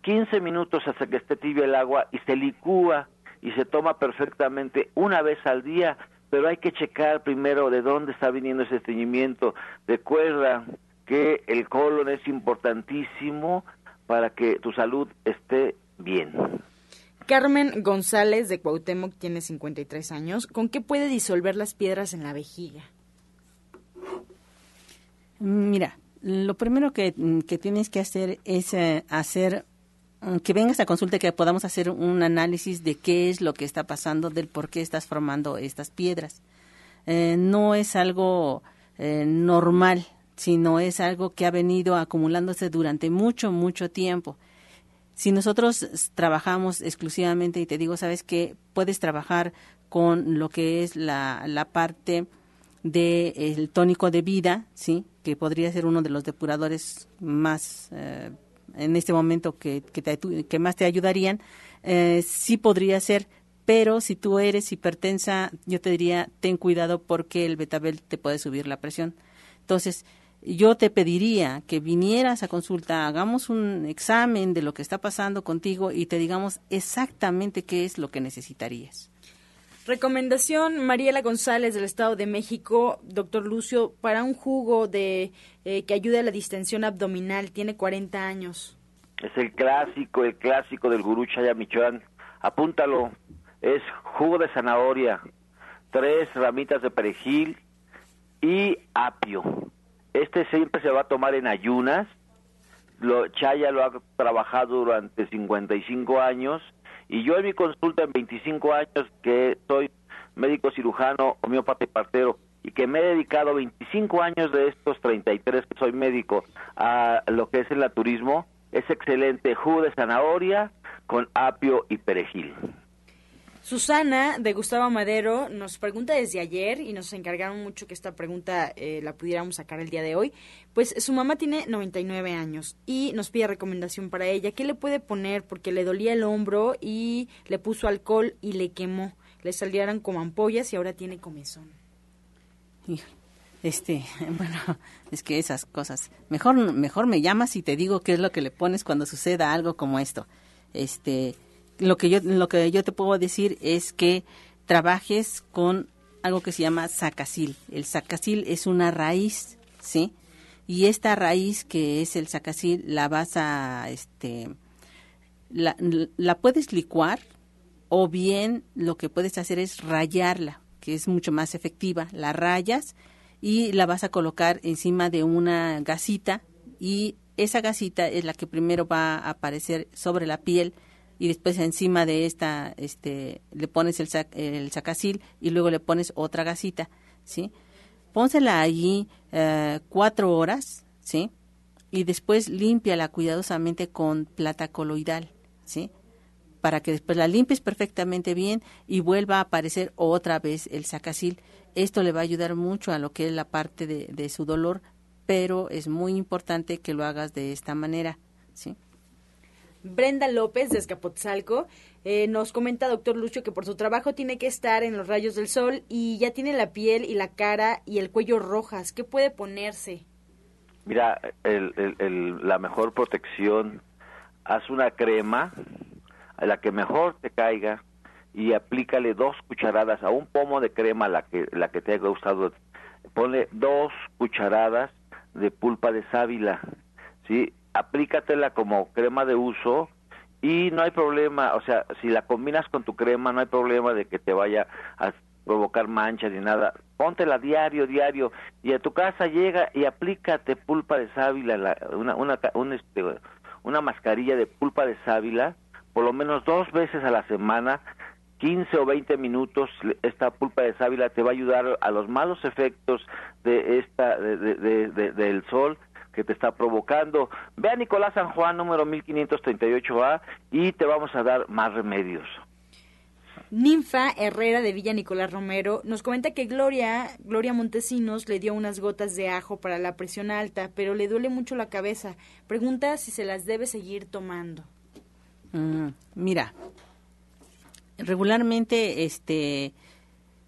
15 minutos hasta que esté tibia el agua y se licúa y se toma perfectamente una vez al día, pero hay que checar primero de dónde está viniendo ese estreñimiento. Recuerda que el colon es importantísimo para que tu salud esté bien. Carmen González de Cuauhtémoc tiene 53 años. ¿Con qué puede disolver las piedras en la vejiga? Mira, lo primero que, tienes que hacer es eh, hacer que vengas a consulta que podamos hacer un análisis de qué es lo que está pasando, del por qué estás formando estas piedras. Eh, no es algo eh, normal, sino es algo que ha venido acumulándose durante mucho, mucho tiempo. Si nosotros trabajamos exclusivamente, y te digo, sabes que puedes trabajar con lo que es la, la parte del tónico de vida, ¿sí? que podría ser uno de los depuradores más eh, en este momento que, que, más te ayudarían, eh, sí podría ser, pero si tú eres hipertensa, yo te diría, ten cuidado porque el betabel te puede subir la presión. Entonces, yo te pediría que vinieras a consulta, hagamos un examen de lo que está pasando contigo y te digamos exactamente qué es lo que necesitarías. Recomendación, Mariela González del Estado de México, doctor Lucio, para un jugo de eh, que ayude a la distensión abdominal, tiene 40 años. Es el clásico, el clásico del gurú Chaya Michoacán. Apúntalo, es jugo de zanahoria, tres ramitas de perejil y apio. Este siempre se va a tomar en ayunas. Lo, Chaya lo ha trabajado durante 55 años y yo en mi consulta en 25 años que soy médico cirujano, homeópata y partero, y que me he dedicado 25 años de estos 33 que soy médico a lo que es el naturismo, es excelente jugo de zanahoria con apio y perejil. Susana de Gustavo Madero nos pregunta desde ayer y nos encargaron mucho que esta pregunta eh, la pudiéramos sacar el día de hoy. Pues su mamá tiene 99 años y nos pide recomendación para ella. ¿Qué le puede poner? Porque le dolía el hombro y le puso alcohol y le quemó. Le salieron como ampollas y ahora tiene comezón. Este, bueno, es que esas cosas. Mejor, mejor me llamas y te digo qué es lo que le pones cuando suceda algo como esto. Este, lo que yo lo que yo te puedo decir es que trabajes con algo que se llama sacasil. El sacasil es una raíz, ¿sí? Y esta raíz que es el sacasil la vas a este la, la puedes licuar o bien lo que puedes hacer es rayarla, que es mucho más efectiva. La rayas y la vas a colocar encima de una gasita y esa gasita es la que primero va a aparecer sobre la piel y después encima de esta este le pones el, el sacacil y luego le pones otra gasita, ¿sí? Pónsela allí eh, cuatro horas, ¿sí? Y después límpiala cuidadosamente con plata coloidal, ¿sí? Para que después la limpies perfectamente bien y vuelva a aparecer otra vez el sacacil. Esto le va a ayudar mucho a lo que es la parte de, de su dolor, pero es muy importante que lo hagas de esta manera, ¿sí? Brenda López de Escapotzalco eh, nos comenta, doctor Lucio, que por su trabajo tiene que estar en los rayos del sol y ya tiene la piel y la cara y el cuello rojas. ¿Qué puede ponerse? Mira, la mejor protección, haz una crema, a la que mejor te caiga, y aplícale dos cucharadas a un pomo de crema, la que, la que te haya gustado. Ponle dos cucharadas de pulpa de sábila, ¿sí? Aplícatela como crema de uso y no hay problema, o sea, si la combinas con tu crema, no hay problema de que te vaya a provocar manchas ni nada. Póntela diario, diario, y a tu casa llega y aplícate pulpa de sábila, una, una, este, una mascarilla de pulpa de sábila, por lo menos dos veces a la semana, 15 o 20 minutos, esta pulpa de sábila te va a ayudar a los malos efectos de esta, de, del sol que te está provocando. Ve a Nicolás San Juan, número 1538A, y te vamos a dar más remedios. Ninfa Herrera de Villa Nicolás Romero nos comenta que Gloria, Gloria Montesinos le dio unas gotas de ajo para la presión alta, pero le duele mucho la cabeza. Pregunta si se las debe seguir tomando. Mm, mira, regularmente este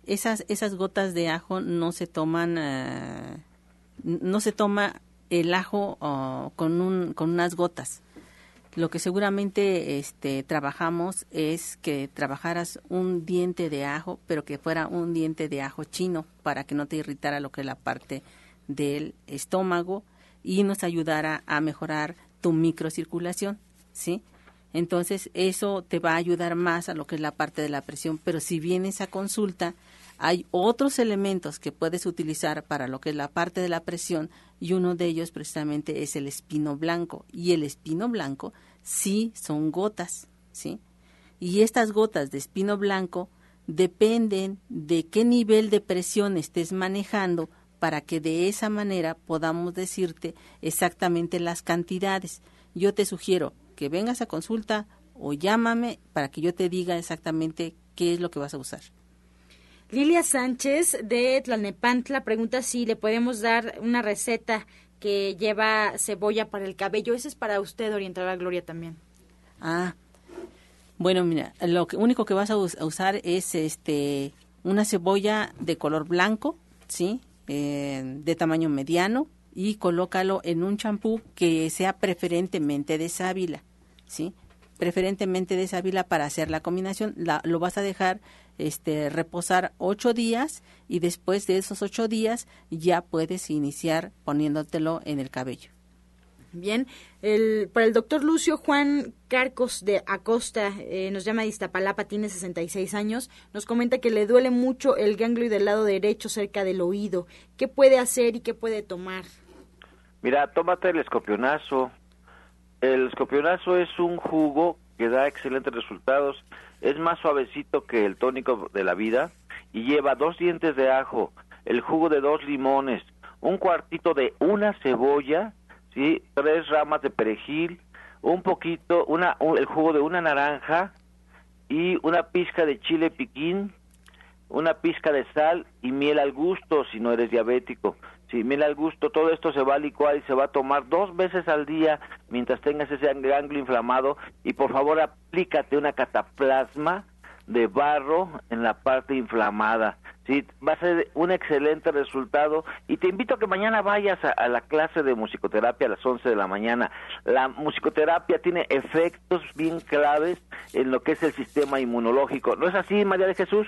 esas esas gotas de ajo no se toman eh, no se toma el ajo oh, con un con unas gotas. Lo que seguramente este trabajamos es que trabajaras un diente de ajo pero que fuera un diente de ajo chino para que no te irritara lo que es la parte del estómago y nos ayudara a mejorar tu microcirculación sí entonces, eso te va a ayudar más a lo que es la parte de la presión. Pero si vienes a consulta, hay otros elementos que puedes utilizar para lo que es la parte de la presión y uno de ellos precisamente es el espino blanco. Y el espino blanco sí son gotas, ¿sí? Y estas gotas de espino blanco dependen de qué nivel de presión estés manejando para que de esa manera podamos decirte exactamente las cantidades. Yo te sugiero, que vengas a consulta o llámame para que yo te diga exactamente qué es lo que vas a usar. Lilia Sánchez de Tlalnepantla pregunta si le podemos dar una receta que lleva cebolla para el cabello. Ese es para usted, orientar Gloria también. Ah, bueno, mira, lo único que vas a, usar es este una cebolla de color blanco, ¿sí? Eh, de tamaño mediano y colócalo en un champú que sea preferentemente de sábila. ¿Sí? preferentemente de sábila para hacer la combinación. La, lo vas a dejar este, reposar ocho días y después de esos ocho días ya puedes iniciar poniéndotelo en el cabello. Bien, el, para el doctor Lucio Juan Carcos de Acosta, eh, nos llama de Iztapalapa, tiene 66 años, nos comenta que le duele mucho el ganglio del lado derecho cerca del oído. ¿Qué puede hacer y qué puede tomar? Mira, tómate el escopionazo, el escopionazo es un jugo que da excelentes resultados, es más suavecito que el tónico de la vida y lleva dos dientes de ajo, el jugo de dos limones, un cuartito de una cebolla, sí, tres ramas de perejil, un poquito, una, el jugo de una naranja y una pizca de chile piquín, una pizca de sal y miel al gusto si no eres diabético. Sí, mira al gusto, todo esto se va a licuar y se va a tomar dos veces al día mientras tengas ese ganglio inflamado y por favor aplícate una cataplasma de barro en la parte inflamada. Sí, va a ser un excelente resultado y te invito a que mañana vayas a, la clase de musicoterapia a las 11 de la mañana. La musicoterapia tiene efectos bien claves en lo que es el sistema inmunológico. ¿No es así, María de Jesús?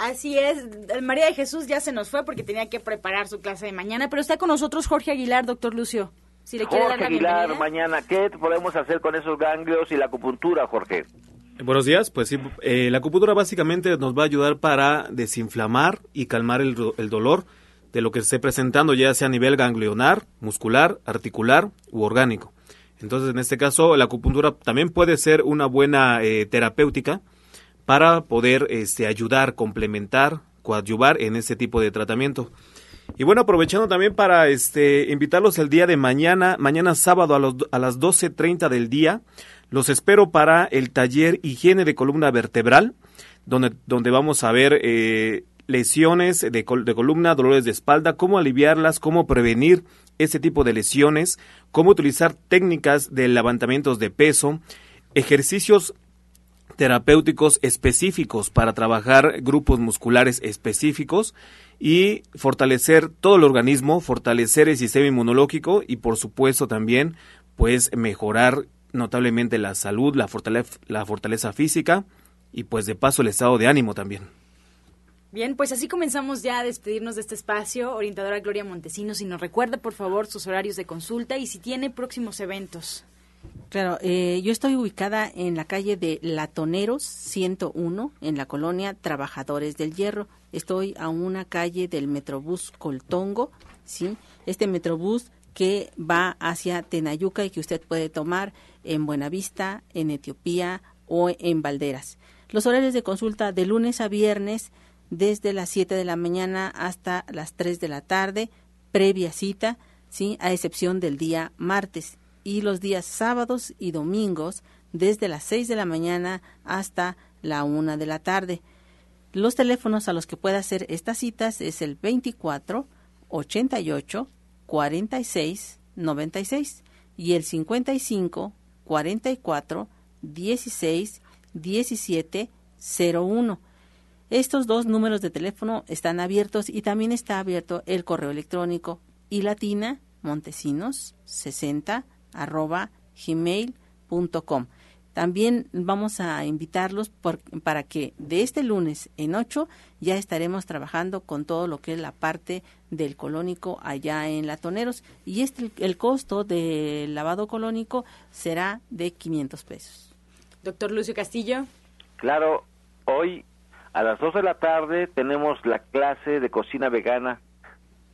Así es, María de Jesús ya se nos fue porque tenía que preparar su clase de mañana, pero está con nosotros Jorge Aguilar, doctor Lucio. Si le quiere Jorge Aguilar, mañana, ¿qué podemos hacer con esos ganglios y la acupuntura, Jorge? Buenos días, pues sí, eh, la acupuntura básicamente nos va a ayudar para desinflamar y calmar el, el dolor de lo que esté presentando, ya sea a nivel ganglionar, muscular, articular u orgánico. Entonces, en este caso, la acupuntura también puede ser una buena eh, terapéutica para poder este, ayudar, complementar, coadyuvar en ese tipo de tratamiento. Y bueno, aprovechando también para este, invitarlos el día de mañana, mañana sábado a, a las 12.30 del día, los espero para el taller Higiene de Columna Vertebral, donde, donde vamos a ver eh, lesiones de, de columna, dolores de espalda, cómo aliviarlas, cómo prevenir este tipo de lesiones, cómo utilizar técnicas de levantamientos de peso, ejercicios terapéuticos específicos para trabajar grupos musculares específicos y fortalecer todo el organismo, fortalecer el sistema inmunológico y por supuesto también pues mejorar notablemente la salud, la fortaleza, la fortaleza física y pues de paso el estado de ánimo también. Bien, pues así comenzamos ya a despedirnos de este espacio. Orientadora Gloria Montesinos, si nos recuerda por favor sus horarios de consulta y si tiene próximos eventos. Claro, eh, yo estoy ubicada en la calle de Latoneros 101, en la colonia Trabajadores del Hierro. Estoy a una calle del Metrobús Coltongo, ¿sí? Este Metrobús que va hacia Tenayuca y que usted puede tomar en Buenavista, en Etiopía o en Valderas. Los horarios de consulta de lunes a viernes desde las 7 de la mañana hasta las 3 de la tarde, previa cita, ¿sí? a excepción del día martes y los días sábados y domingos desde las 6 de la mañana hasta la 1 de la tarde. Los teléfonos a los que puede hacer estas citas es el 24 88 46 96 y el 55 44 16 17 01. Estos dos números de teléfono están abiertos y también está abierto el correo electrónico y latina montesinos 60 arroba gmail.com. También vamos a invitarlos para que de este lunes en 8 ya estaremos trabajando con todo lo que es la parte del colónico allá en Latoneros y este el costo del lavado colónico será de 500 pesos. Doctor Lucio Castillo. Claro, hoy a las 2 de la tarde tenemos la clase de cocina vegana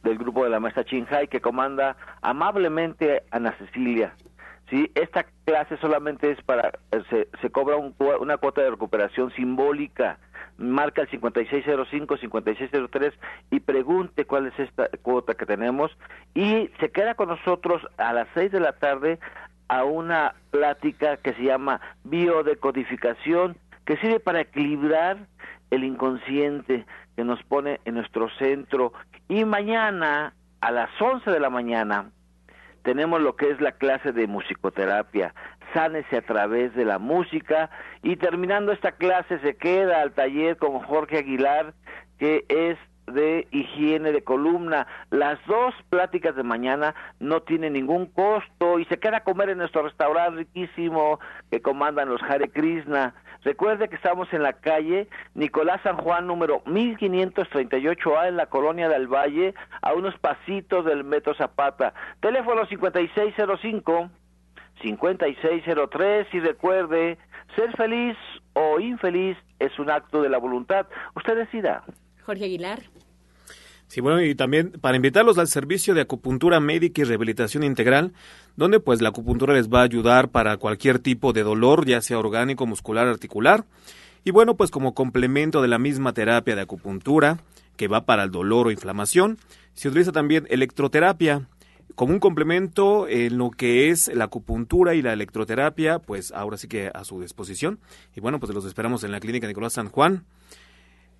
del grupo de la maestra Chinhai que comanda amablemente Ana Cecilia. Sí, esta clase solamente es para eh, se, se cobra una cuota de recuperación simbólica. Marca el 5605, 5603 y pregunte cuál es esta cuota que tenemos y se queda con nosotros a las 6 de la tarde a una plática que se llama biodecodificación que sirve para equilibrar el inconsciente que nos pone en nuestro centro y mañana a las 11 de la mañana tenemos lo que es la clase de musicoterapia. Sánese a través de la música y terminando esta clase se queda al taller con Jorge Aguilar que es de higiene de columna. Las dos pláticas de mañana no tienen ningún costo y se queda a comer en nuestro restaurante riquísimo que comandan los Hare Krishna. Recuerde que estamos en la calle Nicolás San Juan número 1538A en la colonia del Valle, a unos pasitos del Metro Zapata. Teléfono 5605 5603 y recuerde, ser feliz o infeliz es un acto de la voluntad. Usted decida. Jorge Aguilar. Sí, bueno, y también para invitarlos al servicio de acupuntura médica y rehabilitación integral, donde pues la acupuntura les va a ayudar para cualquier tipo de dolor, ya sea orgánico, muscular, articular. Y bueno, pues como complemento de la misma terapia de acupuntura, que va para el dolor o inflamación, se utiliza también electroterapia. Como un complemento en lo que es la acupuntura y la electroterapia, pues ahora sí que a su disposición. Y bueno, pues los esperamos en la clínica Nicolás San Juan,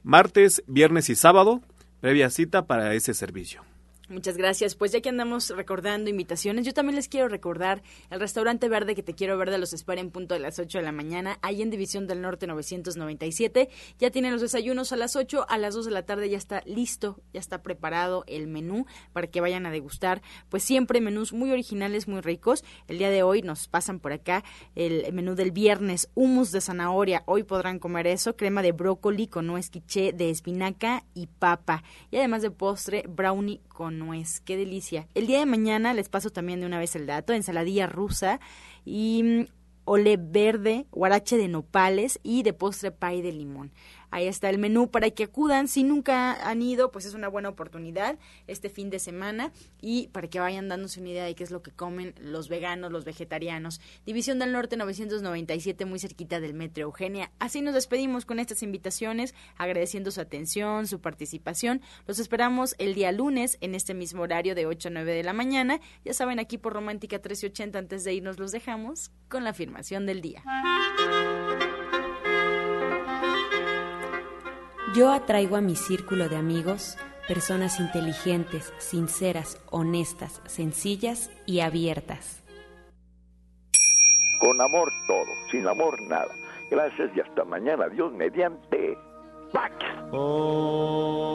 martes, viernes y sábado, previa cita para ese servicio. Muchas gracias. Pues ya que andamos recordando invitaciones, yo también les quiero recordar el restaurante verde que te quiero ver de los espera en punto de las 8 de la mañana, ahí en División del Norte 997. Ya tienen los desayunos a las 8, a las 2 de la tarde ya está listo, ya está preparado el menú para que vayan a degustar. Pues siempre menús muy originales, muy ricos. El día de hoy nos pasan por acá el menú del viernes, humus de zanahoria. Hoy podrán comer eso, crema de brócoli con nuez quiché de espinaca y papa. Y además de postre, brownie con nuez. Qué delicia. El día de mañana les paso también de una vez el dato, ensaladilla rusa y mm, ole verde, guarache de nopales y de postre pay de limón. Ahí está el menú para que acudan. Si nunca han ido, pues es una buena oportunidad este fin de semana y para que vayan dándose una idea de qué es lo que comen los veganos, los vegetarianos. División del Norte 997, muy cerquita del Metro Eugenia. Así nos despedimos con estas invitaciones, agradeciendo su atención, su participación. Los esperamos el día lunes en este mismo horario de 8 a 9 de la mañana. Ya saben, aquí por Romántica 1380, antes de irnos los dejamos con la afirmación del día. Yo atraigo a mi círculo de amigos personas inteligentes, sinceras, honestas, sencillas y abiertas. Con amor todo, sin amor nada. Gracias y hasta mañana. Dios mediante. Pax. Oh.